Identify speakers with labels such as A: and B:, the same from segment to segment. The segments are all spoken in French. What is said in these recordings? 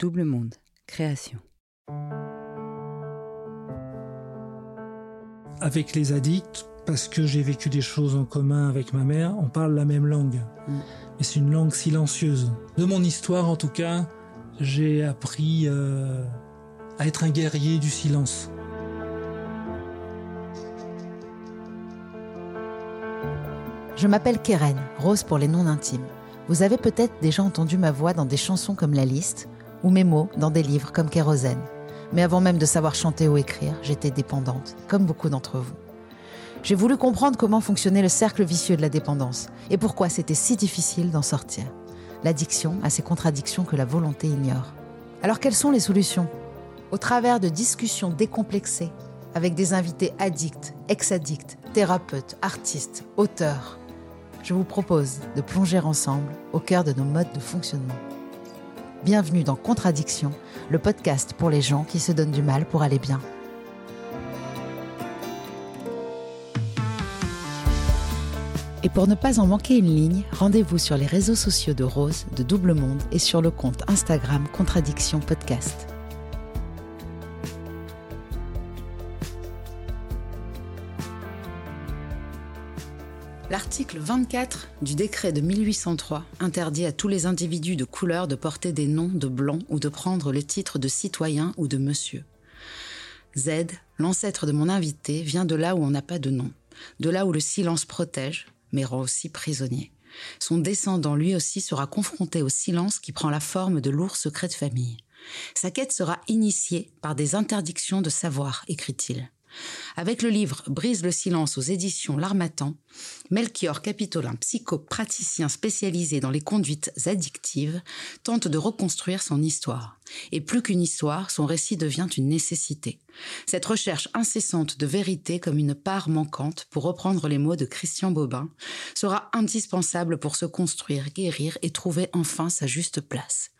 A: Double Monde, création.
B: Avec les addicts, parce que j'ai vécu des choses en commun avec ma mère, on parle la même langue.
A: Mm.
B: Mais c'est une langue silencieuse. De mon histoire, en tout cas, j'ai appris euh, à être un guerrier du silence.
A: Je m'appelle Keren, Rose pour les noms intimes. Vous avez peut-être déjà entendu ma voix dans des chansons comme La Liste, ou mes mots dans des livres comme Kérosène. Mais avant même de savoir chanter ou écrire, j'étais dépendante, comme beaucoup d'entre vous. J'ai voulu comprendre comment fonctionnait le cercle vicieux de la dépendance et pourquoi c'était si difficile d'en sortir. L'addiction a ces contradictions que la volonté ignore. Alors quelles sont les solutions? Au travers de discussions décomplexées avec des invités addicts, ex-addicts, thérapeutes, artistes, auteurs, je vous propose de plonger ensemble au cœur de nos modes de fonctionnement. Bienvenue dans Contradiction, le podcast pour les gens qui se donnent du mal pour aller bien. Et pour ne pas en manquer une ligne, rendez-vous sur les réseaux sociaux de Rose, de Double Monde et sur le compte Instagram Contradiction Podcast. L'article 24 du décret de 1803 interdit à tous les individus de couleur de porter des noms de blanc ou de prendre le titre de citoyen ou de monsieur. Z, l'ancêtre de mon invité, vient de là où on n'a pas de nom, de là où le silence protège, mais rend aussi prisonnier. Son descendant lui aussi sera confronté au silence qui prend la forme de lourds secrets de famille. Sa quête sera initiée par des interdictions de savoir, écrit-il. Avec le livre Brise le silence aux éditions L'Armatan, Melchior Capitolin, psychopraticien spécialisé dans les conduites addictives, tente de reconstruire son histoire. Et plus qu'une histoire, son récit devient une nécessité. Cette recherche incessante de vérité comme une part manquante, pour reprendre les mots de Christian Bobin, sera indispensable pour se construire, guérir et trouver enfin sa juste place.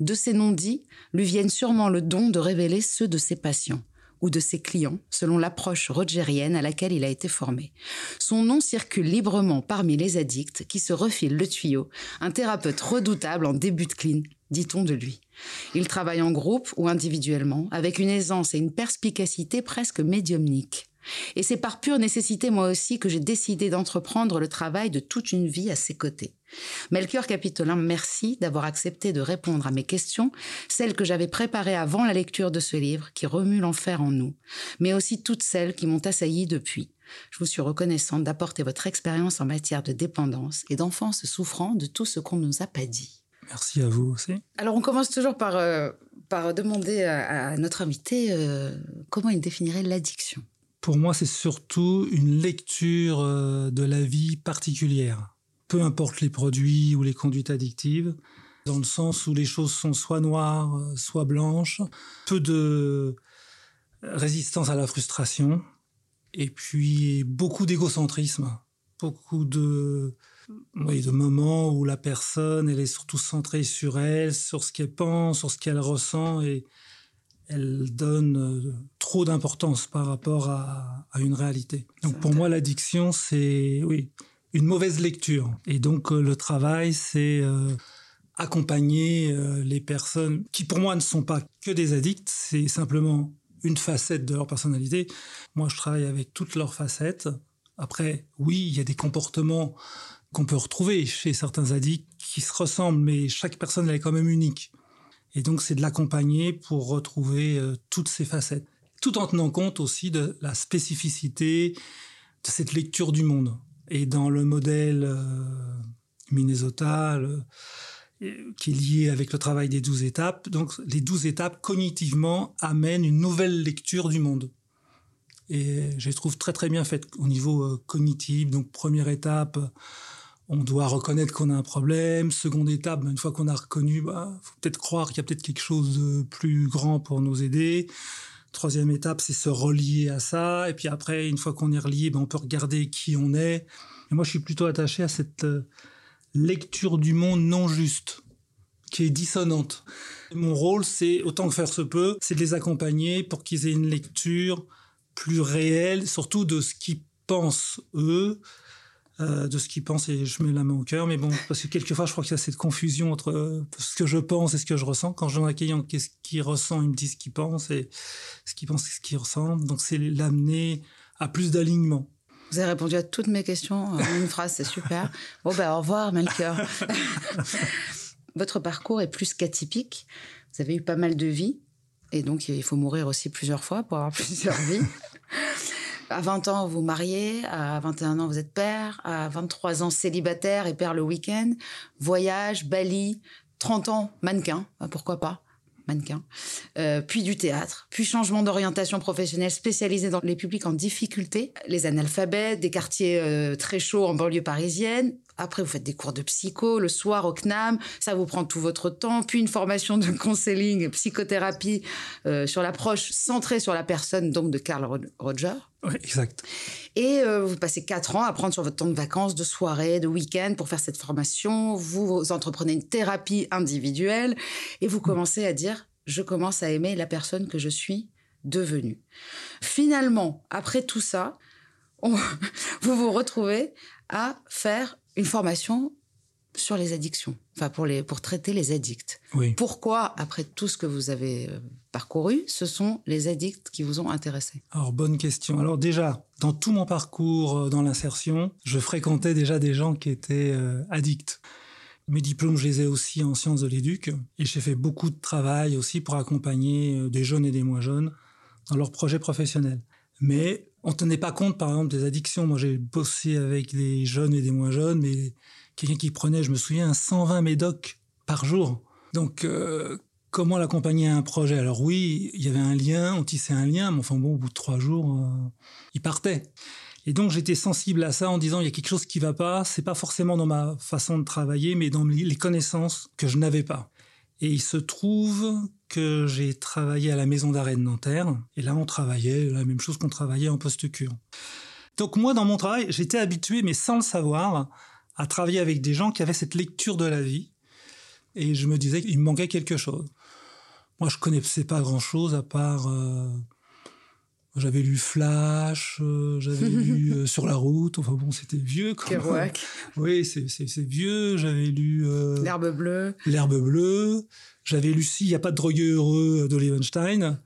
A: De ces non-dits lui viennent sûrement le don de révéler ceux de ses patients ou de ses clients, selon l'approche rogérienne à laquelle il a été formé. Son nom circule librement parmi les addicts qui se refilent le tuyau, un thérapeute redoutable en début de clean, dit-on de lui. Il travaille en groupe ou individuellement, avec une aisance et une perspicacité presque médiumnique. Et c'est par pure nécessité, moi aussi, que j'ai décidé d'entreprendre le travail de toute une vie à ses côtés. Melchior Capitolin, merci d'avoir accepté de répondre à mes questions, celles que j'avais préparées avant la lecture de ce livre qui remue l'enfer en nous, mais aussi toutes celles qui m'ont assailli depuis. Je vous suis reconnaissante d'apporter votre expérience en matière de dépendance et d'enfance souffrant de tout ce qu'on ne nous a pas dit.
B: Merci à vous aussi.
A: Alors on commence toujours par, euh, par demander à, à notre invité euh, comment il définirait l'addiction.
B: Pour moi, c'est surtout une lecture euh, de la vie particulière. Peu importe les produits ou les conduites addictives, dans le sens où les choses sont soit noires, soit blanches, peu de résistance à la frustration, et puis beaucoup d'égocentrisme, beaucoup de moments où la personne, elle est surtout centrée sur elle, sur ce qu'elle pense, sur ce qu'elle ressent, et elle donne euh, trop d'importance par rapport à, à, une réalité. Donc pour moi, l'addiction, c'est oui une mauvaise lecture. Et donc euh, le travail, c'est euh, accompagner euh, les personnes qui pour moi ne sont pas que des addicts, c'est simplement une facette de leur personnalité. Moi, je travaille avec toutes leurs facettes. Après, oui, il y a des comportements qu'on peut retrouver chez certains addicts qui se ressemblent, mais chaque personne elle est quand même unique. Et donc, c'est de l'accompagner pour retrouver euh, toutes ces facettes, tout en tenant compte aussi de la spécificité de cette lecture du monde. Et dans le modèle euh, Minnesota, qui est lié avec le travail des douze étapes, donc les douze étapes cognitivement amènent une nouvelle lecture du monde. Et je les trouve très très bien faites au niveau euh, cognitif. Donc première étape, on doit reconnaître qu'on a un problème. Seconde étape, ben, une fois qu'on a reconnu, bah, faut peut-être croire qu'il y a peut-être quelque chose de plus grand pour nous aider. Troisième étape, c'est se relier à ça. Et puis après, une fois qu'on est relié, ben, on peut regarder qui on est. Et moi, je suis plutôt attaché à cette euh, lecture du monde non juste, qui est dissonante. Mon rôle, c'est, autant que faire se peut, c'est de les accompagner pour qu'ils aient une lecture plus réelle, surtout de ce qu'ils pensent eux, euh, de ce qu'ils pensent et je mets la main au cœur. Mais bon, parce que quelquefois, je crois qu'il y a cette confusion entre euh, ce que je pense et ce que je ressens. Quand je donne à quelqu'un qu'est-ce qu'il ressent, il me dit ce qu'il pense et ce qu'il pense, c'est ce qu'il ressent. Donc, c'est l'amener à plus d'alignement.
A: Vous avez répondu à toutes mes questions en une phrase, c'est super. Bon, ben, au revoir, Melchior. Votre parcours est plus qu'atypique. Vous avez eu pas mal de vies. Et donc, il faut mourir aussi plusieurs fois pour avoir plusieurs vies. À 20 ans, vous mariez. À 21 ans, vous êtes père. À 23 ans, célibataire et père le week-end. Voyage, Bali. 30 ans, mannequin. Ah, pourquoi pas mannequin, euh, puis du théâtre, puis changement d'orientation professionnelle spécialisée dans les publics en difficulté, les analphabètes, des quartiers euh, très chauds en banlieue parisienne. Après, vous faites des cours de psycho le soir au CNAM, ça vous prend tout votre temps, puis une formation de counseling, psychothérapie euh, sur l'approche centrée sur la personne, donc de Carl Roger.
B: Oui, exact.
A: Et vous passez quatre ans à prendre sur votre temps de vacances, de soirée, de week-end pour faire cette formation. Vous, vous entreprenez une thérapie individuelle et vous commencez à dire je commence à aimer la personne que je suis devenue. Finalement, après tout ça, vous vous retrouvez à faire une formation sur les addictions, enfin pour, les, pour traiter les addicts.
B: Oui.
A: Pourquoi, après tout ce que vous avez euh, parcouru, ce sont les addicts qui vous ont intéressé?
B: Alors, bonne question. Alors déjà, dans tout mon parcours euh, dans l'insertion, je fréquentais déjà des gens qui étaient euh, addicts. Mes diplômes, je les ai aussi en sciences de l'éduc et j'ai fait beaucoup de travail aussi pour accompagner des jeunes et des moins jeunes dans leurs projets professionnels. Mais on tenait pas compte, par exemple, des addictions. Moi, j'ai bossé avec des jeunes et des moins jeunes, mais quelqu'un qui prenait, je me souviens, 120 médocs par jour. Donc, euh, comment l'accompagner à un projet? Alors oui, il y avait un lien, on tissait un lien, mais enfin bon, au bout de trois jours, euh, il partait. Et donc j'étais sensible à ça en disant il y a quelque chose qui va pas. C'est pas forcément dans ma façon de travailler, mais dans les connaissances que je n'avais pas. Et il se trouve que j'ai travaillé à la maison d'arrêt de Nanterre. Et là, on travaillait la même chose qu'on travaillait en post-cure. Donc moi, dans mon travail, j'étais habitué, mais sans le savoir, à travailler avec des gens qui avaient cette lecture de la vie. Et je me disais qu'il me manquait quelque chose. Moi, je connaissais pas grand-chose à part... Euh, j'avais lu Flash, euh, j'avais lu euh, Sur la route. Enfin bon, c'était vieux.
A: Kerouac.
B: Oui, c'est vieux. J'avais lu...
A: L'herbe bleue.
B: L'herbe bleue. J'avais lu Si, il n'y a pas de drogueux heureux de Levenstein.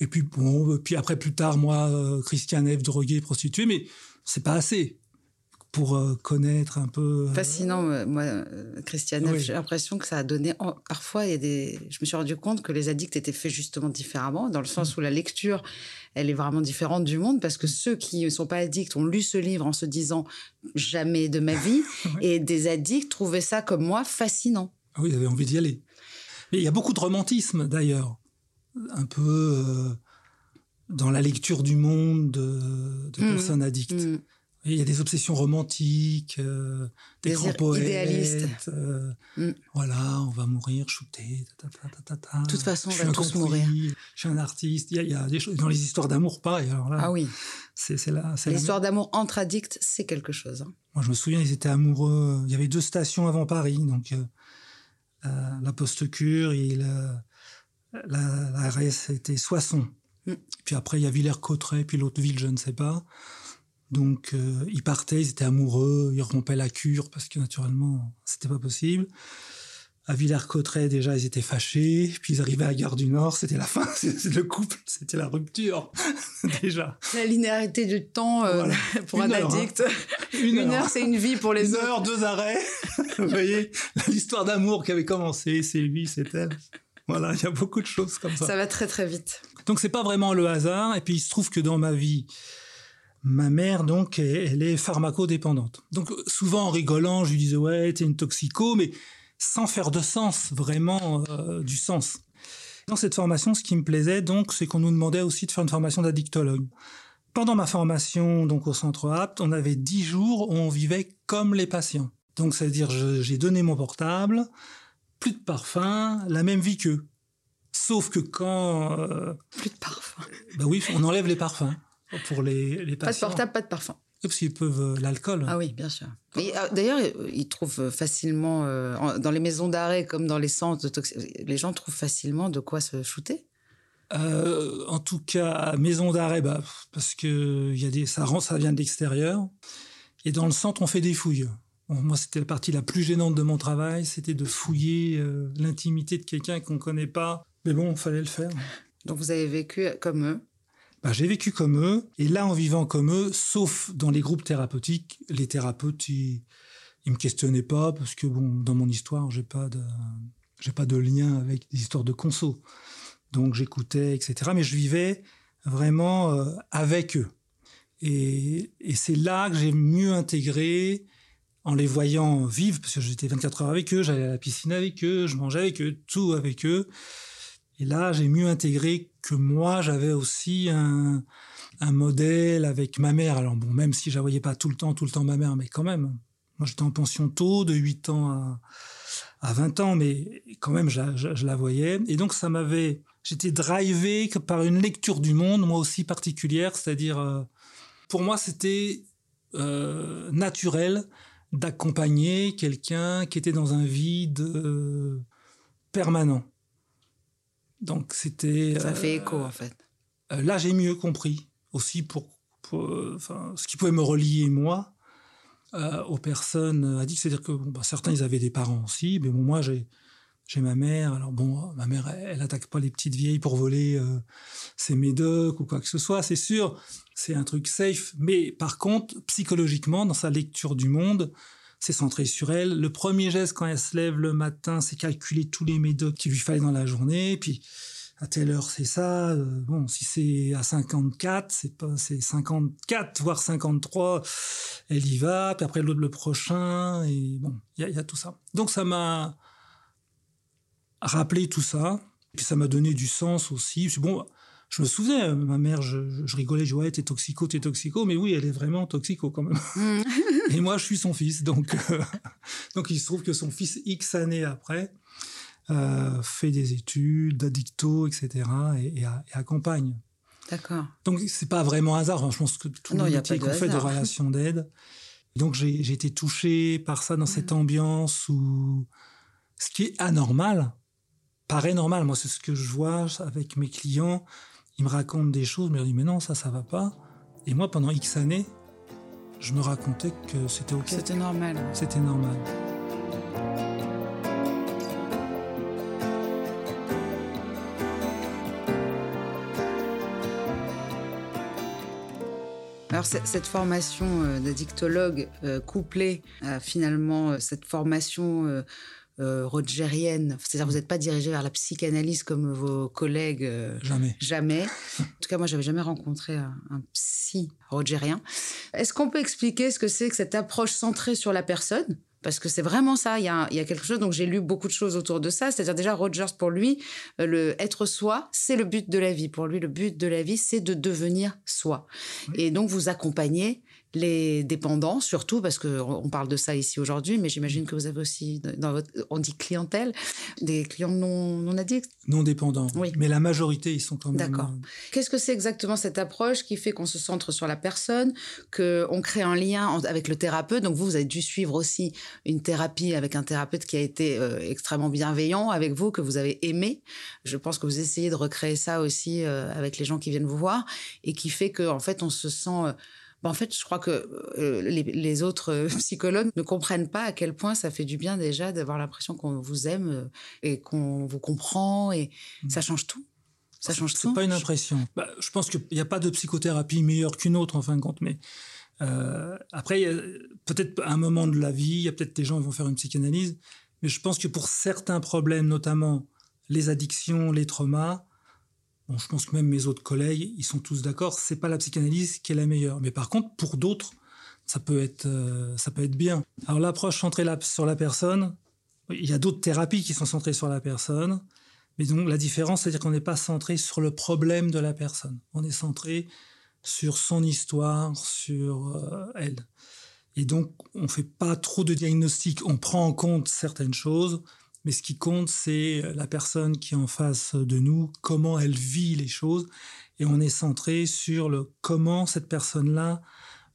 B: Et puis bon, puis après, plus tard, moi, Christian F., drogué, prostitué. Mais c'est pas assez pour euh, connaître un peu.
A: Euh, Fascinant, moi, euh, Christiane. J'ai l'impression que ça a donné. Parfois, il y a des. Je me suis rendu compte que les addicts étaient faits justement différemment, dans le sens mm. où la lecture, elle est vraiment différente du monde, parce que ceux qui ne sont pas addicts ont lu ce livre en se disant jamais de ma vie, et des addicts trouvaient ça comme moi fascinant.
B: Ah oui, ils avaient envie d'y aller. Mais il y a beaucoup de romantisme d'ailleurs, un peu dans la lecture du monde de, de mm. personnes addictes. Mm. Il y a des obsessions romantiques, euh, des, grands poètes. Idéalistes. Euh, mm. Voilà, on va mourir, shooter,
A: De toute façon, on va tous mourir.
B: Je suis un artiste. Il y a, des choses dans les histoires d'amour, pareil. Alors là,
A: ah oui.
B: C'est là.
A: L'histoire d'amour entre addicts, c'est quelque chose. Hein.
B: Moi, je me souviens, ils étaient amoureux. Il y avait deux stations avant Paris, donc euh, la Poste-Cure et la, la, la RS était Soissons. Mm. Puis après, il y a Villers-Cotterêts, puis l'autre ville, je ne sais pas. Donc euh, ils partaient, ils étaient amoureux, ils rompaient la cure parce que naturellement c'était pas possible. À Villers-Cotterêts déjà ils étaient fâchés, puis ils arrivaient à Gare du Nord, c'était la fin, c'est le couple, c'était la rupture déjà.
A: La linéarité du temps euh, pour un hein. addict. Une, heure, c'est une vie pour les
B: une heure, deux arrêts. Vous voyez l'histoire d'amour qui avait commencé, c'est lui, c'est elle. Voilà, il y a beaucoup de choses comme ça.
A: Ça va très très vite.
B: Donc c'est pas vraiment le hasard. Et puis il se trouve que dans ma vie, Ma mère, donc, elle est pharmacodépendante. Donc, souvent en rigolant, je lui disais, ouais, t'es une toxico, mais sans faire de sens, vraiment euh, du sens. Dans cette formation, ce qui me plaisait, donc, c'est qu'on nous demandait aussi de faire une formation d'addictologue. Pendant ma formation, donc, au centre APT, on avait dix jours où on vivait comme les patients. Donc, c'est-à-dire, j'ai donné mon portable, plus de parfum, la même vie qu'eux. Sauf que quand...
A: Euh, plus de parfum.
B: Bah oui, on enlève les parfums pour les, les patients.
A: Pas de portable, pas de parfum.
B: Parce qu'ils peuvent euh, l'alcool.
A: Ah oui, bien sûr. Euh, d'ailleurs, ils trouvent facilement, dans les maisons d'arrêt comme dans les centres de les gens trouvent facilement de quoi se shooter?
B: en tout cas, maison d'arrêt, bah, parce que y a des, ça, ça vient de l'extérieur. Et dans le centre, on fait des fouilles moi, c'était la partie la plus gênante de mon travail, c'était de fouiller euh, l'intimité de quelqu'un qu'on ne connaît pas. Mais bon, il fallait le faire.
A: Donc vous avez vécu comme eux
B: bah, J'ai vécu comme eux, et là, en vivant comme eux, sauf dans les groupes thérapeutiques, les thérapeutes, ils, ne me questionnaient pas, parce que bon, dans mon histoire, j'ai pas de, j'ai pas de lien avec des histoires de conso. Donc j'écoutais, etc. Mais je vivais vraiment euh, avec eux. Et, et c'est là que j'ai mieux intégré en les voyant vivre, parce que j'étais 24 heures avec eux, j'allais à la piscine avec eux, je mangeais avec eux, tout avec eux. Et là, j'ai mieux intégré que moi, j'avais aussi un, modèle avec ma mère. Alors bon, même si je la voyais pas tout le temps, tout le temps ma mère, mais quand même. Moi, j'étais en pension tôt, de 8 ans à, à 20 ans, mais quand même, je, je, la voyais. Et donc, ça m'avait... J'étais drivé par une lecture du monde, moi aussi particulière, c'est-à-dire, euh, pour moi, c'était euh, naturel d'accompagner quelqu'un qui était dans un vide euh, permanent. Donc c'était.
A: Ça fait écho en fait.
B: Euh, là, j'ai mieux compris aussi pour, ce qui pouvait me relier moi euh, aux personnes addictes. C'est-à-dire que bah, certains ils avaient des parents aussi, mais bon, moi j'ai j'ai ma mère. Alors bon, ma mère, elle, attaque pas les petites vieilles pour voler ses médocs ou quoi que ce soit, c'est sûr c'est un truc safe. Mais par contre, psychologiquement, dans sa lecture du monde, c'est centré sur elle. Le premier geste quand elle se lève le matin, c'est calculer tous les médocs qu'il lui fallait dans la journée. Puis à telle heure c'est ça. Euh, bon, si c'est à 54, c'est pas c'est 54 voire 53, elle y va. Puis après l'autre le prochain et bon, il y a, tout ça. Donc ça m'a rappelé tout ça. Puis ça m'a donné du sens aussi. Bon, je me souviens, euh, ma mère, je, rigolais, je disais, ouais, t'es toxico, t'es toxico, mais oui, elle est vraiment toxico quand même. Mm. et moi, je suis son fils, donc, euh, donc il se trouve que son fils, X années après, euh, fait des études d'addicto, etc., et, accompagne.
A: D'accord.
B: Donc, c'est pas vraiment hasard. je pense que tout le métier qu'on fait de relations d'aide. Donc, j'ai été touché par ça dans cette mm. ambiance où ce qui est anormal paraît normal. Moi, c'est ce que je vois avec mes clients il me raconte des choses, mais il dit mais non, ça, ça va pas. Et moi, pendant X années, je me racontais que c'était ok.
A: C'était normal.
B: C'était normal.
A: Alors cette formation euh, d'addictologue euh, couplée à finalement euh, cette formation euh, rogerienne, c'est-à-dire vous n'êtes pas dirigé vers la psychanalyse comme vos collègues. Euh,
B: jamais.
A: Jamais. En tout cas, moi, j'avais jamais rencontré un, psy rogerien. Est-ce qu'on peut expliquer ce que c'est que cette approche centrée sur la personne? Parce que c'est vraiment ça. Il y, a, il y a quelque chose. Donc j'ai lu beaucoup de choses autour de ça. C'est-à-dire déjà Rogers pour lui, euh, le être soi, c'est le but de la vie. Pour lui, le but de la vie, c'est de devenir soi. Et donc vous accompagnez les dépendants, surtout parce que on parle de ça ici aujourd'hui, mais j'imagine que vous avez aussi dans votre, on dit clientèle, des clients non, non addicts.
B: Non dépendants. Oui. Mais la majorité, ils sont quand même.
A: D'accord. Euh, Qu'est-ce que c'est exactement cette approche qui fait qu'on se centre sur la personne, que on crée un lien avec le thérapeute? Donc vous, vous avez dû suivre aussi une thérapie avec un thérapeute qui a été euh, extrêmement bienveillant avec vous, que vous avez aimé. Je pense que vous essayez de recréer ça aussi euh, avec les gens qui viennent vous voir et qui fait que en fait on se sent bah, en fait, je crois que euh, les, autres euh, psychologues ne comprennent pas à quel point ça fait du bien déjà d'avoir l'impression qu'on vous aime euh, et qu'on vous comprend et mmh. ça change tout. Ça change tout.
B: C'est pas une impression. Bah, je pense qu'il n'y a pas de psychothérapie meilleure qu'une autre en fin de compte, mais euh, après, peut-être à un moment de la vie, il y a peut-être des gens qui vont faire une psychanalyse, mais je pense que pour certains problèmes, notamment les addictions, les traumas, je pense que même mes autres collègues, ils sont tous d'accord, c'est pas la psychanalyse qui est la meilleure. Mais par contre, pour d'autres, ça peut être, euh, ça peut être bien. Alors l'approche centrée sur la personne, il y a d'autres thérapies qui sont centrées sur la personne, mais donc la différence, c'est-à-dire qu'on n'est pas centré sur le problème de la personne. On est centré sur son histoire, sur euh, elle. Et donc, on ne fait pas trop de diagnostic. On prend en compte certaines choses, mais ce qui compte, c'est la personne qui est en face de nous, comment elle vit les choses. Et on est centré sur le comment cette personne-là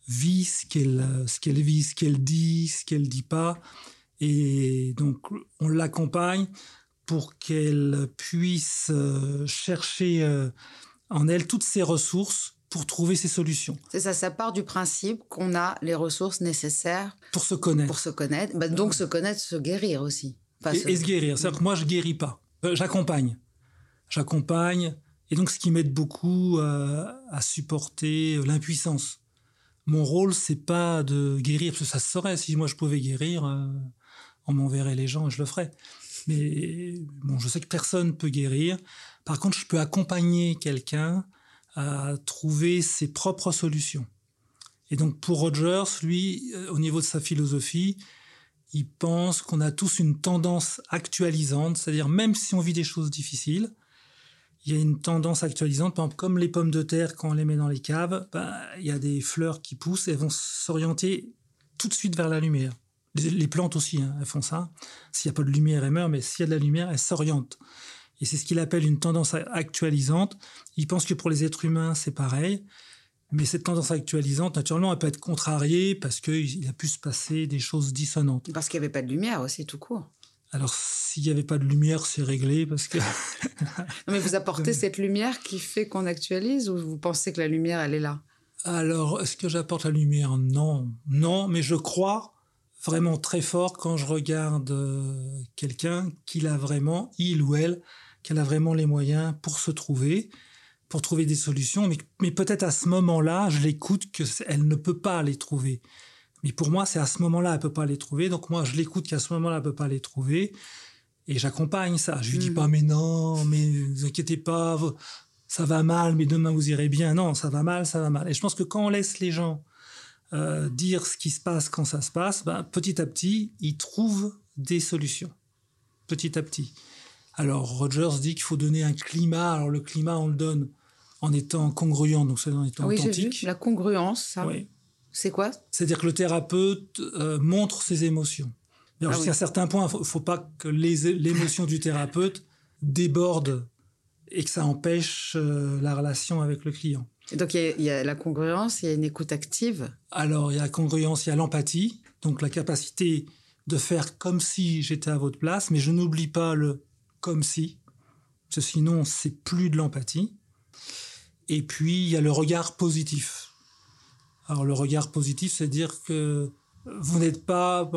B: vit ce qu'elle ce qu'elle vit, ce qu'elle dit, ce qu'elle dit pas. Et donc, on l'accompagne pour qu'elle puisse euh, chercher euh, en elle toutes ses ressources pour trouver ses solutions.
A: C'est ça, ça part du principe qu'on a les ressources nécessaires
B: pour se connaître.
A: Pour se connaître, bah, donc se connaître, se guérir aussi.
B: Et, se... guérir, c'est-à-dire que moi je guéris pas, euh, j'accompagne, j'accompagne, et donc ce qui m'aide beaucoup à supporter l'impuissance. Mon rôle c'est pas de guérir, parce que ça se saurait si moi je pouvais guérir, on m'enverrait les gens et je le ferais. Mais bon, je sais que personne peut guérir. Par contre, je peux accompagner quelqu'un à trouver ses propres solutions. Et donc pour Rogers, lui, euh, au niveau de sa philosophie, il pense qu'on a tous une tendance actualisante, c'est-à-dire même si on vit des choses difficiles, il y a une tendance actualisante. Par exemple, comme les pommes de terre, quand on les met dans les caves, ben, il y a des fleurs qui poussent et elles vont s'orienter tout de suite vers la lumière. Les plantes aussi, hein, elles font ça. S'il n'y a pas de lumière, elles meurent, mais s'il y a de la lumière, elles s'orientent. Et c'est ce qu'il appelle une tendance actualisante. Il pense que pour les êtres humains, c'est pareil. Mais cette tendance actualisante, naturellement, elle peut être contrariée parce qu'il a pu se passer des choses dissonantes.
A: Parce qu'il n'y avait pas de lumière aussi, tout court.
B: Alors, s'il n'y avait pas de lumière, c'est réglé parce que.
A: non, mais vous apportez cette lumière qui fait qu'on actualise ou vous pensez que la lumière, elle est là?
B: Alors, est-ce que j'apporte la lumière? Non. Non, mais je crois vraiment très fort quand je regarde euh, quelqu'un qu'il a vraiment, il ou elle, qu'elle a vraiment les moyens pour se trouver, pour trouver des solutions. Mais, mais peut-être à ce moment-là, je l'écoute qu'elle ne peut pas les trouver. Mais pour moi, c'est à ce moment-là, elle peut pas les trouver. Donc moi, je l'écoute qu'à ce moment-là, elle peut pas les trouver. Et j'accompagne ça. Je lui dis mmh. pas, mais non, mais ne vous inquiétez pas, ça va mal, mais demain vous irez bien. Non, ça va mal, ça va mal. Et je pense que quand on laisse les gens euh, dire ce qui se passe quand ça se passe, ben, petit à petit, ils trouvent des solutions. Petit à petit. Alors Rogers dit qu'il faut donner un climat. Alors le climat, on le donne en étant congruent, donc en étant
A: oui,
B: authentique.
A: La congruence, ça.
B: Oui.
A: C'est quoi?
B: C'est-à-dire que le thérapeute euh, montre ses émotions. Ah jusqu'à un certain point, il ne faut, pas que l'émotion du thérapeute déborde et que ça empêche euh, la relation avec le client.
A: Donc il y, a la congruence, il y a une écoute active.
B: Alors il y a la congruence, il y a l'empathie, donc la capacité de faire comme si j'étais à votre place, mais je n'oublie pas le comme si, parce que sinon c'est plus de l'empathie. Et puis il y a le regard positif. Alors le regard positif, c'est dire que vous n'êtes pas,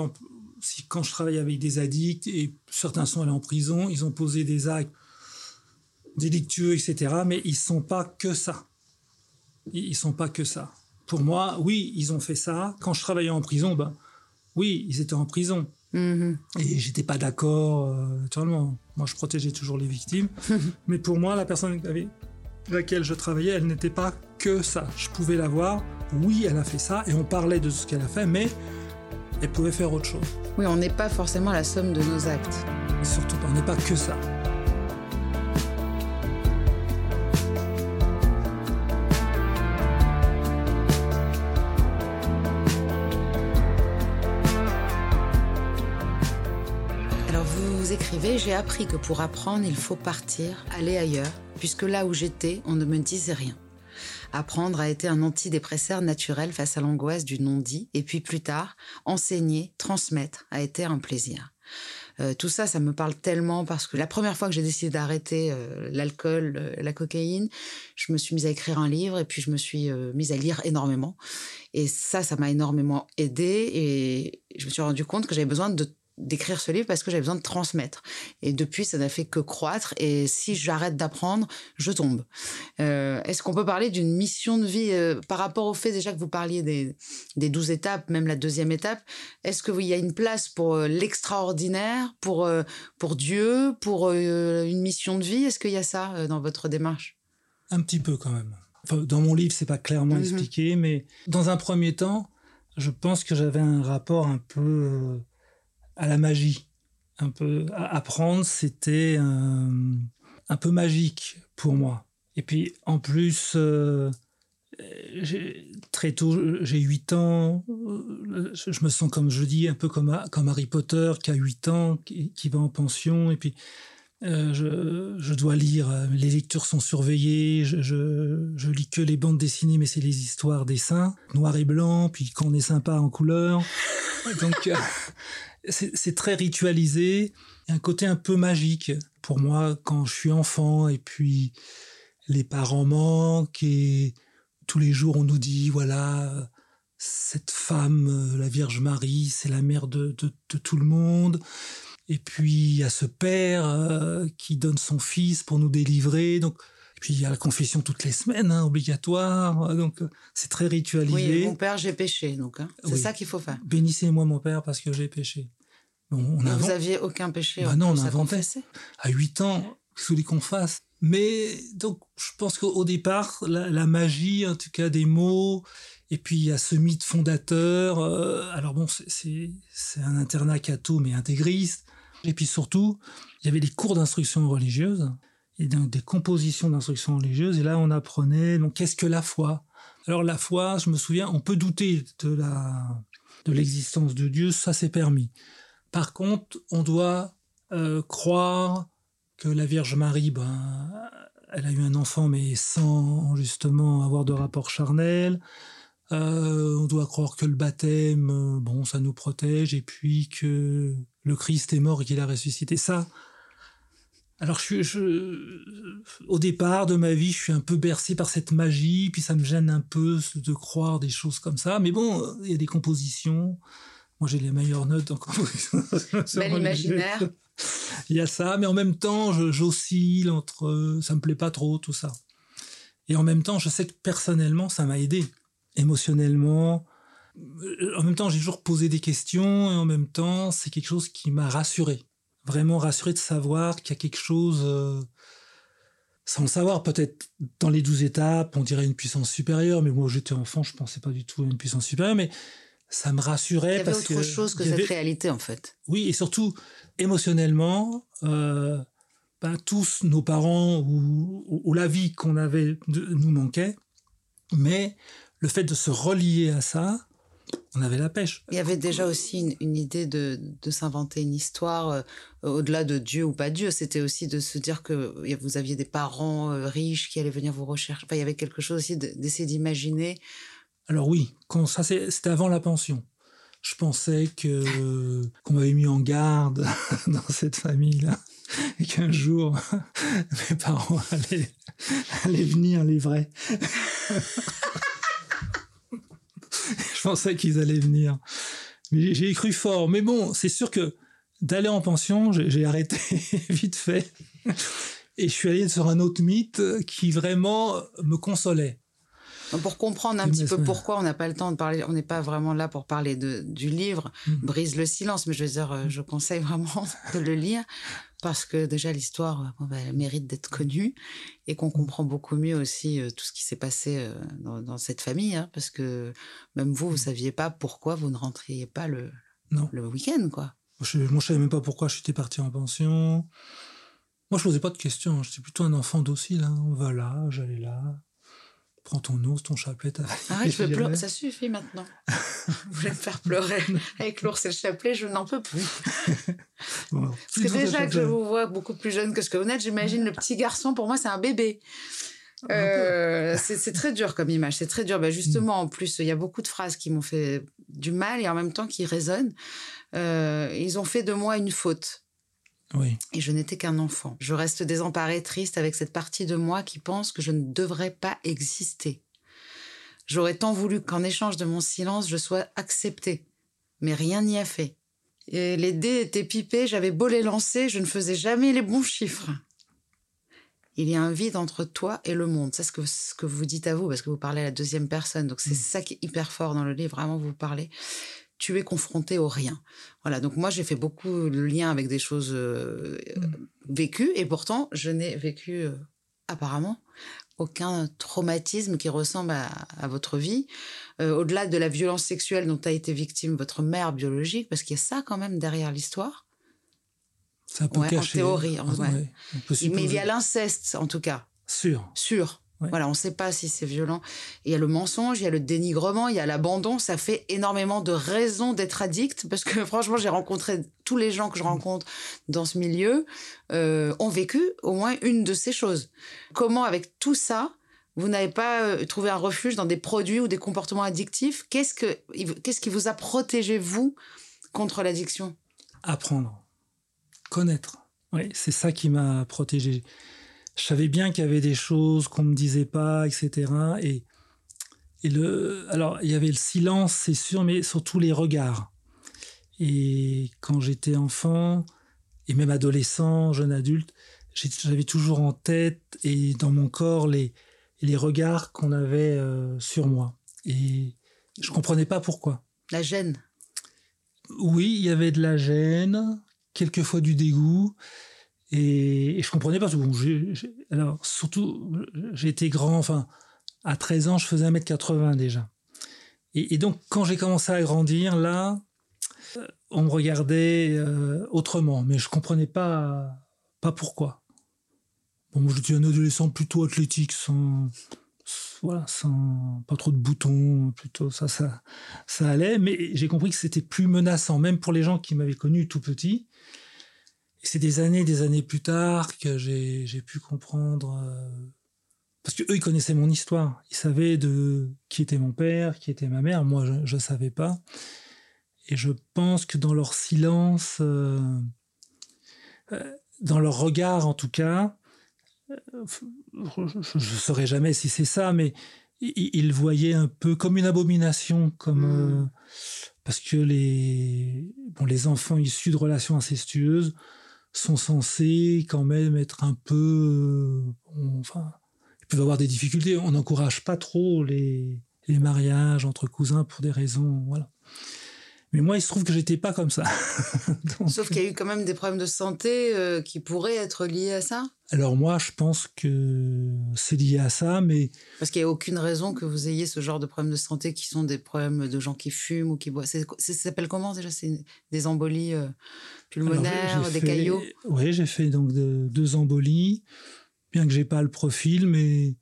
B: si quand je travaille avec des addicts et certains sont allés en prison, ils ont posé des actes délictueux, etc. Mais ils sont pas que ça ils sont pas que ça. Pour moi, oui, ils ont fait ça. Quand je travaillais en prison, ben, oui, ils étaient en prison. Mm-hmm. Et j'étais pas d'accord, euh, Moi, je protégeais toujours les victimes. Mais pour moi, la personne avec laquelle je travaillais, elle n'était pas que ça. Je pouvais la voir. Oui, elle a fait ça. Et on parlait de ce qu'elle a fait, mais elle pouvait faire autre chose.
A: Oui, on n'est pas forcément la somme de nos actes.
B: surtout on n'est pas que ça.
A: J'ai appris que pour apprendre, il faut partir, aller ailleurs, puisque là où j'étais, on ne me disait rien. Apprendre a été un antidépresseur naturel face à l'angoisse du non-dit, et puis plus tard, enseigner, transmettre a été un plaisir. Euh, tout ça, ça me parle tellement parce que la première fois que j'ai décidé d'arrêter euh, l'alcool, euh, la cocaïne, je me suis mise à écrire un livre et puis je me suis mise à lire énormément. Et ça, ça m'a énormément aidé et je me suis rendu compte que j'avais besoin de d'écrire ce livre parce que j'avais besoin de transmettre. Et depuis, ça n'a fait que croître. Et si j'arrête d'apprendre, je tombe. Euh, est-ce qu'on peut parler d'une mission de vie euh, par rapport au fait déjà que vous parliez des, des 12 étapes, même la deuxième étape Est-ce qu'il y a une place pour euh, l'extraordinaire, pour, pour Dieu, pour une mission de vie? Est-ce qu'il y a ça dans votre démarche?
B: Un petit peu quand même. dans mon livre, c'est pas clairement mm-hmm. expliqué, mais dans un premier temps, je pense que j'avais un rapport un peu à la magie. Un peu apprendre, c'était un, peu magique pour moi. Et puis en plus, euh, très tôt, j'ai 8 ans. Je me sens, comme je dis, un peu comme, comme Harry Potter, qui a 8 ans, qui, va en pension. Et puis, euh, je, dois lire, euh, les lectures sont surveillées, je, je, lis que les bandes dessinées, mais c'est les histoires des saints, noir et blanc, puis quand on est sympa en couleur. Donc euh, c'est très ritualisé, un côté un peu magique pour moi quand je suis enfant, et puis les parents manquent, et tous les jours on nous dit, voilà, cette femme, la Vierge Marie, c'est la mère de, tout le monde. Et puis il y a ce père euh, qui donne son fils pour nous délivrer. Donc, puis il y a la confession toutes les semaines, hein, obligatoire. Donc euh, c'est très ritualisé.
A: Oui, mon père, j'ai péché. Donc hein. c'est ça qu'il faut faire.
B: Bénissez-moi mon père parce que j'ai péché.
A: Bon, on vous aviez aucun péché.
B: Bah non, on inventait. À 8 ans, qu'est-ce que qu'on fasse Mais donc je pense qu'au départ, la, la, magie, en tout cas des mots, et puis il y a ce mythe fondateur. Euh, alors bon, c'est un internat catho mais intégriste. Et puis surtout, il y avait des cours d'instruction religieuse et des compositions d'instruction religieuse. Et là, on apprenait donc qu'est-ce que la foi? Alors la foi, je me souviens, on peut douter de la de l'existence de Dieu, ça c'est permis. Par contre, on doit euh, croire que la Vierge Marie, ben, elle a eu un enfant, mais sans justement avoir de rapport charnel. Euh, on doit croire que le baptême, euh, bon, ça nous protège, et puis que le Christ est mort et qu'il a ressuscité. Ça, alors je, je, au départ de ma vie, je suis un peu bercé par cette magie, puis ça me gêne un peu de croire des choses comme ça. Mais bon, il y a des compositions. Moi, j'ai les meilleures notes en composition.
A: Bel imaginaire.
B: Il y a ça, mais en même temps, j'oscille entre. Ça me plaît pas trop tout ça. Et en même temps, je sais que personnellement, ça m'a aidé émotionnellement. Euh, en même temps, j'ai toujours posé des questions et en même temps, c'est quelque chose qui m'a rassuré. Vraiment rassuré de savoir qu'il y a quelque chose, euh, sans le savoir, peut-être dans les douze étapes, on dirait une puissance supérieure, mais moi j'étais enfant, je pensais pas du tout à une puissance supérieure, mais ça me rassurait. Il y
A: avait
B: parce
A: autre
B: que
A: chose que cette réalité en fait.
B: Oui, et surtout émotionnellement, euh, ben, tous nos parents ou, ou la vie qu'on avait de, nous manquait, mais le fait de se relier à ça, on avait la pêche.
A: Il y avait déjà aussi une, idée de, s'inventer une histoire euh, au-delà de Dieu ou pas Dieu. C'était aussi de se dire que vous aviez des parents euh, riches qui allaient venir vous rechercher. il y avait quelque chose aussi d'essayer d'imaginer.
B: Alors oui, quand ça c'était avant la pension. Je pensais que qu'on m'avait mis en garde dans cette famille-là et qu'un jour mes parents allaient, allaient venir les vrais. Je pensais qu'ils allaient venir. Mais j'ai cru fort. Mais bon, c'est sûr que d'aller en pension, j'ai arrêté vite fait. Et je suis allé sur un autre mythe qui vraiment me consolait.
A: Pour comprendre un petit peu pourquoi on n'a pas le temps de parler, on n'est pas vraiment là pour parler de, du livre, mm. brise le silence, mais je veux dire, euh, je conseille vraiment de le lire parce que déjà l'histoire bah, elle mérite d'être connue et qu'on comprend beaucoup mieux aussi euh, tout ce qui s'est passé euh, dans, dans, cette famille, hein, parce que même vous, vous mmh. saviez pas pourquoi vous ne rentriez pas le, le week-end, quoi.
B: Je, moi, je savais même pas pourquoi j'étais parti en pension. Moi, je posais pas de questions. Hein. J'étais plutôt un enfant docile. Hein. On va là, j'allais là prends ton os, ton chapelet, ta
A: Arrête, je veux pleurer. Ça suffit maintenant. Vous voulez me faire pleurer avec l'ours et le chapelet, je n'en peux plus. Parce que déjà que je vous vois beaucoup plus jeune que ce que vous êtes, j'imagine le petit garçon, pour moi, c'est un bébé. Euh, c'est très dur comme image, c'est très dur. Ben justement, en plus, il y a beaucoup de phrases qui m'ont fait du mal et en même temps qui résonnent. Euh, ils ont fait de moi une faute. Et je n'étais qu'un enfant. Je reste désemparée, triste avec cette partie de moi qui pense que je ne devrais pas exister. J'aurais tant voulu qu'en échange de mon silence, je sois acceptée. Mais rien n'y a fait. Et les dés étaient pipés, j'avais beau les lancer, je ne faisais jamais les bons chiffres. Il y a un vide entre toi et le monde. C'est ce que, ce que vous dites à vous, parce que vous parlez à la deuxième personne. Donc c'est mm. ça qui est hyper fort dans le livre, vraiment vous parlez tu es confronté au rien. Voilà, donc moi j'ai fait beaucoup de liens avec des choses euh, mm. vécues et pourtant je n'ai vécu euh, apparemment aucun traumatisme qui ressemble à, votre vie, euh, au-delà de la violence sexuelle dont a été victime votre mère biologique, parce qu'il y a ça quand même derrière l'histoire.
B: Ça peut
A: En théorie, en vrai. Mais il y a l'inceste en tout cas.
B: Sûr.
A: Sûr. Voilà, on ne sait pas si c'est violent. Il y a le mensonge, il y a le dénigrement, il y a l'abandon. Ça fait énormément de raisons d'être addict parce que franchement, j'ai rencontré tous les gens que je rencontre dans ce milieu euh, ont vécu au moins une de ces choses. Comment, avec tout ça, vous n'avez pas euh, trouvé un refuge dans des produits ou des comportements addictifs? Qu'est-ce que qu'est-ce qui vous a protégé vous contre l'addiction?
B: Apprendre, connaître. Oui, c'est ça qui m'a protégé je savais bien qu'il y avait des choses qu'on me disait pas, etc. Et, et le, alors il y avait le silence, c'est sûr, mais surtout les regards. Et quand j'étais enfant et même adolescent, jeune adulte, j'avais toujours en tête et dans mon corps les les regards qu'on avait euh, sur moi. Et je comprenais pas pourquoi.
A: La gêne.
B: Oui, il y avait de la gêne, quelquefois du dégoût. Et, et je comprenais pas. Bon, alors, surtout, été grand, enfin, à 13 ans, je faisais 1m80 déjà. Et, et donc, quand j'ai commencé à grandir, là, euh, on me regardait euh, autrement, mais je comprenais pas, pas pourquoi. Bon, moi, j'étais un adolescent plutôt athlétique, sans, voilà, sans pas trop de boutons, plutôt ça, ça, ça allait. Mais j'ai compris que c'était plus menaçant, même pour les gens qui m'avaient connu tout petit c'est des années, des années plus tard que j'ai pu comprendre. Euh, parce que eux, ils connaissaient mon histoire. Ils savaient de qui était mon père, qui était ma mère. Moi, je ne savais pas. Et je pense que dans leur silence, euh, euh, dans leur regard en tout cas, je ne saurais jamais si c'est ça, mais ils, voyaient un peu comme une abomination, comme mmh. parce que les bon les enfants issus de relations incestueuses sont censés quand même être un peu, euh, enfin, ils peuvent avoir des difficultés. On n'encourage pas trop les, les mariages entre cousins pour des raisons, voilà. Mais moi, il se trouve que j'étais pas comme ça.
A: Sauf qu'il y a eu quand même des problèmes de santé euh, qui pourraient être liés à ça.
B: Alors moi, je pense que c'est lié à ça, mais
A: parce qu'il n'y a aucune raison que vous ayez ce genre de problèmes de santé qui sont des problèmes de gens qui fument ou qui boivent. Ça s'appelle comment déjà? C'est des embolies euh, pulmonaires, des caillots?
B: Oui, j'ai fait donc deux embolies, bien que j'ai pas le profil, mais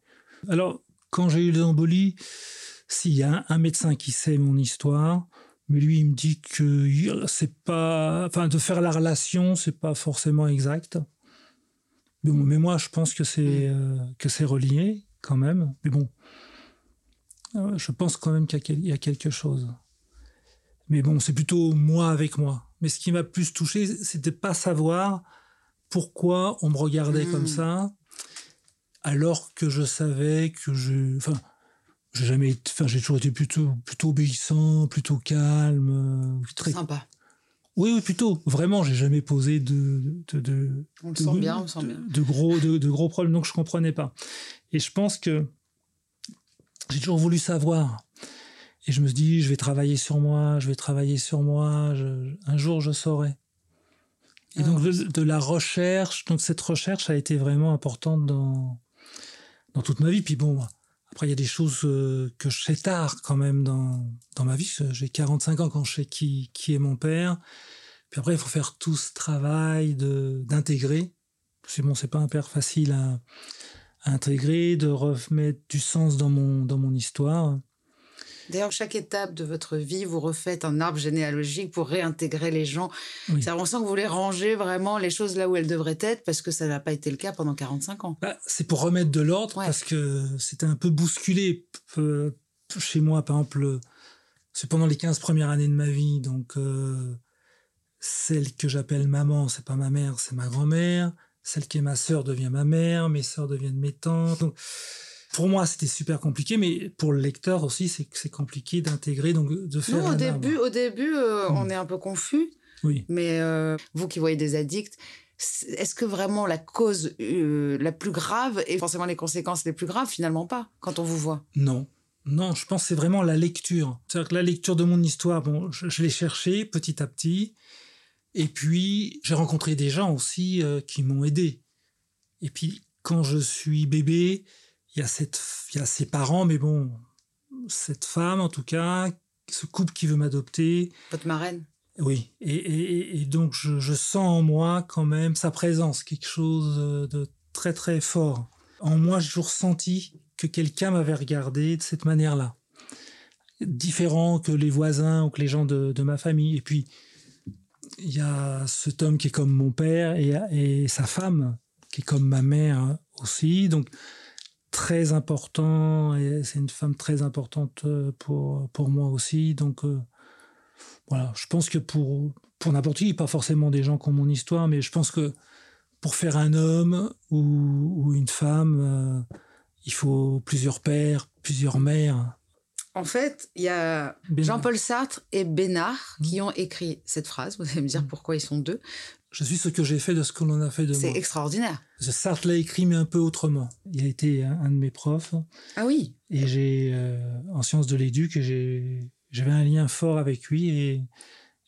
B: alors quand j'ai eu les embolies, s'il y a un médecin qui sait mon histoire mais lui, il me dit que c'est pas, enfin, de faire la relation, c'est pas forcément exact. Mais, bon, mais moi, je pense que c'est mm. euh, que c'est relié quand même. Mais bon, euh, je pense quand même qu'il y, a quelque chose. Mais bon, c'est plutôt moi avec moi. Mais ce qui m'a plus touché, c'était pas savoir pourquoi on me regardait comme mm. ça, alors que je savais que je, enfin, j'ai jamais enfin, j'ai toujours été plutôt, plutôt obéissant, plutôt calme,
A: euh, très sympa.
B: Oui, oui, plutôt. Vraiment, j'ai jamais posé de, de, de,
A: on le sent bien, on sent bien.
B: de gros, de, gros problèmes, donc je comprenais pas. Et je pense que j'ai toujours voulu savoir. Et je me suis dit, je vais travailler sur moi, je vais travailler sur moi, un jour je saurai. Et donc ah. de, de, la recherche, donc cette recherche a été vraiment importante dans, dans toute ma vie. Puis bon, après, il y a des choses euh, que je sais tard quand même dans, dans ma vie. J'ai 45 ans quand je sais qui, qui est mon père. Puis après, il faut faire tout ce travail d'intégrer. C'est bon, c'est pas un père facile à, à, intégrer, de remettre du sens dans mon, dans mon histoire.
A: D'ailleurs, chaque étape de votre vie, vous refaites un arbre généalogique pour réintégrer les gens. Oui. On sent que vous voulez ranger vraiment les choses là où elles devraient être parce que ça n'a pas été le cas pendant 45 ans.
B: Bah, c'est pour remettre de l'ordre parce que c'était un peu bousculé chez moi, par exemple. C'est pendant les 15 premières années de ma vie, donc euh, celle que j'appelle maman, c'est pas ma mère, c'est ma grand-mère. Celle qui est ma sœur devient ma mère, mes sœurs deviennent mes tantes. Donc, pour moi, c'était super compliqué, mais pour le lecteur aussi, c'est compliqué d'intégrer, donc de faire.
A: Non, au début, au début, euh, on hmm. est un peu confus.
B: Oui.
A: Mais euh, vous qui voyez des addicts, est-ce que vraiment la cause euh, la plus grave et forcément les conséquences les plus graves? Finalement pas quand on vous voit
B: Non. Non, je pense que c'est vraiment la lecture. C'est-à-dire que la lecture de mon histoire, bon, je, je l'ai cherchée petit à petit. Et puis, j'ai rencontré des gens aussi qui m'ont aidé. Et puis, quand je suis bébé, il y a cette, il y a ses parents, mais bon, cette femme en tout cas, ce couple qui veut m'adopter.
A: Votre marraine.
B: Oui, et, et, et donc je, je, sens en moi quand même sa présence, quelque chose de très très fort. En moi, j'ai toujours senti que quelqu'un m'avait regardé de cette manière-là. Différent que les voisins ou que les gens de, de ma famille. Et puis, il y a cet homme qui est comme mon père et, et sa femme qui est comme ma mère aussi. Donc, très important et c'est une femme très importante euh, pour, pour moi aussi. Donc, euh, voilà, je pense que pour, pour n'importe qui, pas forcément des gens qui ont mon histoire, mais je pense que pour faire un homme ou, ou une femme, euh, il faut plusieurs pères, plusieurs mères.
A: En fait, il y a Jean-Paul Sartre et Bénard qui mmh. ont écrit cette phrase. Vous allez me dire mmh. pourquoi ils sont deux.
B: Je suis ce que j'ai fait de ce que l'on a fait de moi.
A: C'est extraordinaire.
B: Sartre l'a écrit, mais un peu autrement. Il a été un, de mes profs.
A: Ah oui.
B: Et j'ai, euh, en sciences de l'éduc, j'avais un lien fort avec lui et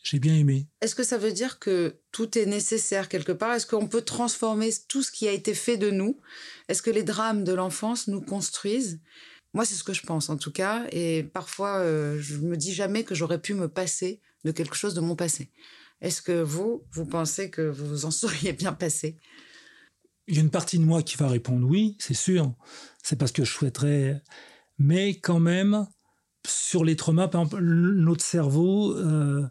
B: j'ai bien aimé.
A: Est-ce que ça veut dire que tout est nécessaire quelque part? Est-ce qu'on peut transformer tout ce qui a été fait de nous? Est-ce que les drames de l'enfance nous construisent? Moi, c'est ce que je pense en tout cas. Et parfois, euh, je me dis jamais que j'aurais pu me passer de quelque chose de mon passé. Est-ce que vous, vous pensez que vous en seriez bien passé?
B: Il y a une partie de moi qui va répondre oui, c'est sûr. C'est parce que je souhaiterais. Mais quand même, sur les traumas, par exemple, notre cerveau, euh,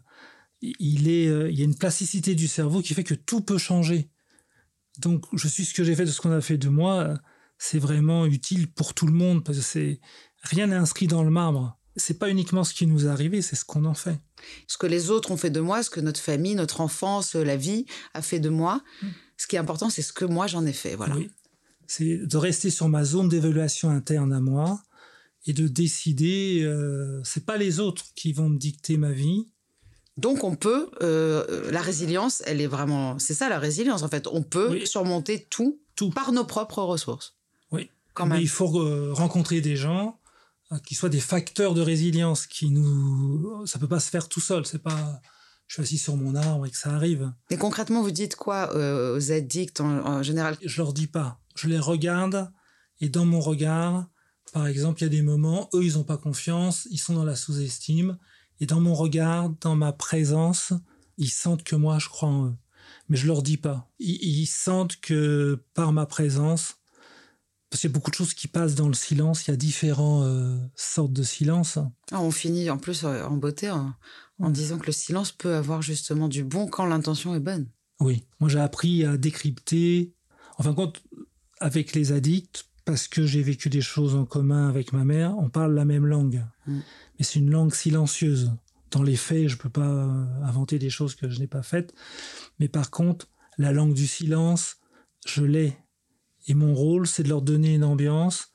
B: il, est, euh, il y a une plasticité du cerveau qui fait que tout peut changer. Donc, je suis ce que j'ai fait de ce qu'on a fait de moi. C'est vraiment utile pour tout le monde parce que rien n'est inscrit dans le marbre c'est pas uniquement ce qui nous est arrivé, c'est ce qu'on en fait.
A: Ce que les autres ont fait de moi, ce que notre famille, notre enfance, la vie a fait de moi. Hmm. Ce qui est important, c'est ce que moi j'en ai fait. Voilà.
B: C'est de rester sur ma zone d'évaluation interne à moi et de décider. Euh, c'est pas les autres qui vont me dicter ma vie.
A: Donc on peut, euh, la résilience, elle est vraiment, c'est ça la résilience en fait. On peut surmonter tout, tout par nos propres ressources.
B: Oui. Quand Mais il faut euh, rencontrer des gens qui soient des facteurs de résilience qui nous ça peut pas se faire tout seul c'est pas je suis assis sur mon arbre et que ça arrive.
A: Et concrètement vous dites quoi euh, aux addicts en, général?
B: Je leur dis pas. Je les regarde et dans mon regard par exemple il y a des moments eux ils ont pas confiance ils sont dans la sous-estime et dans mon regard dans ma présence ils sentent que moi je crois en eux. Mais je leur dis pas. Ils sentent que par ma présence parce qu'il y a beaucoup de choses qui passent dans le silence. Il y a différentes euh, sortes de silence.
A: Ah, on finit en plus euh, en beauté en, disant que le silence peut avoir justement du bon quand l'intention est bonne.
B: Oui, moi j'ai appris à décrypter. En fin de compte, avec les addicts, parce que j'ai vécu des choses en commun avec ma mère, on parle la même langue. Mm. Mais c'est une langue silencieuse. Dans les faits, je ne peux pas euh, inventer des choses que je n'ai pas faites. Mais par contre, la langue du silence, je l'ai et mon rôle, c'est de leur donner une ambiance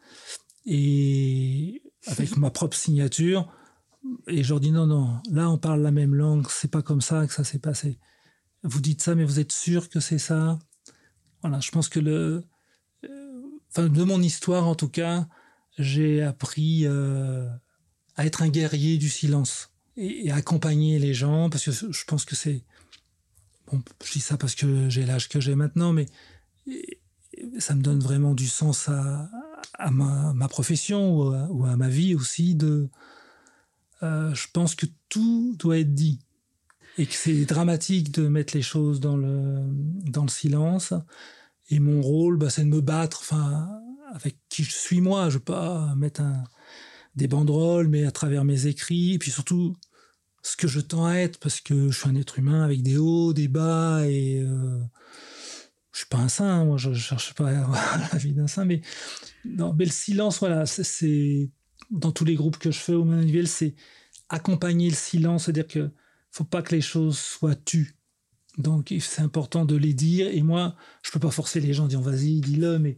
B: et avec ma propre signature. Et je leur dis non, non, là on parle la même langue, c'est pas comme ça que ça s'est passé. Vous dites ça, mais vous êtes sûr que c'est ça? Voilà, je pense que le, euh, enfin de mon histoire en tout cas, j'ai appris euh, à être un guerrier du silence et, et, accompagner les gens parce que je pense que c'est bon, je dis ça parce que j'ai l'âge que j'ai maintenant, mais ça me donne vraiment du sens à, ma, profession ou à, ma vie aussi. De, euh, je pense que tout doit être dit et que c'est dramatique de mettre les choses dans le, silence. Et mon rôle, bah, c'est de me battre, avec qui je suis moi. Je veux pas mettre des banderoles, mais à travers mes écrits, et puis surtout ce que je tends à être, parce que je suis un être humain avec des hauts, des bas, et euh, je suis pas un saint, hein, moi je, ne cherche pas la vie d'un saint, mais le silence, voilà, c'est dans tous les groupes que je fais au manuel, c'est accompagner le silence, c'est-à-dire que faut pas que les choses soient tues. Donc c'est important de les dire. Et moi, je peux pas forcer les gens, dire vas-y, dis-le, mais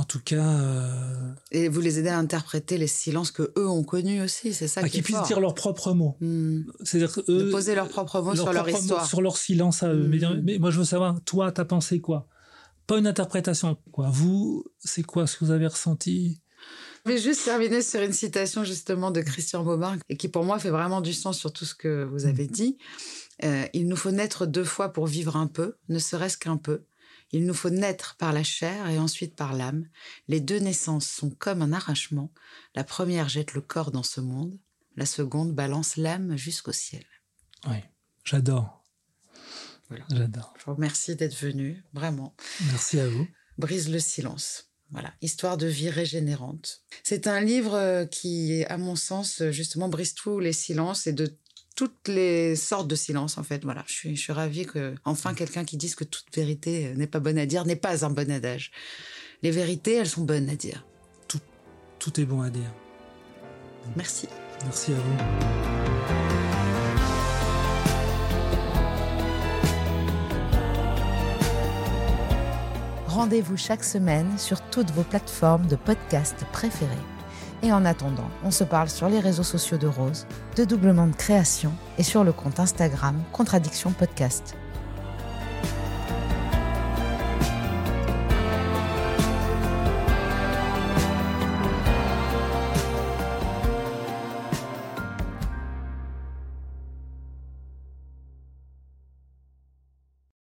B: en tout cas. Euh,
A: et vous les aidez à interpréter les silences que eux ont connus aussi, c'est ça.
B: Bah, qu'ils puissent dire leurs propres mots.
A: Hmm. C'est-à-dire eux. De poser leurs propres mots sur leur histoire.
B: sur leur silence à eux. Hmm. Mais, moi, je veux savoir, toi, t'as pensé quoi? Pas une interprétation. Quoi Vous, c'est quoi ce que vous avez ressenti?
A: Je vais juste terminer sur une citation justement de Christian Bobin et qui pour moi fait vraiment du sens sur tout ce que vous avez hmm. dit. Euh, il nous faut naître deux fois pour vivre un peu, ne serait-ce qu'un peu. Il nous faut naître par la chair et ensuite par l'âme. Les deux naissances sont comme un arrachement. La première jette le corps dans ce monde, la seconde balance l'âme jusqu'au ciel.
B: Oui, j'adore. J'adore.
A: Je vous remercie d'être venu, vraiment.
B: Merci à vous.
A: Brise le silence. Voilà, Histoire de vie régénérante. C'est un livre euh, qui, à mon sens, justement, brise tous les silences et de toutes les sortes de silences, en fait. Voilà, je suis, je suis ravie que, enfin, quelqu'un qui dise que toute vérité n'est pas bonne à dire n'est pas un bon adage. Les vérités, elles sont bonnes à dire.
B: Tout, tout est bon à dire.
A: Merci.
B: Merci à vous.
C: Rendez-vous chaque semaine sur toutes vos plateformes de podcast préférées. Et en attendant, on se parle sur les réseaux sociaux de Rose, de Doublement de Création et sur le compte Instagram Contradiction Podcast.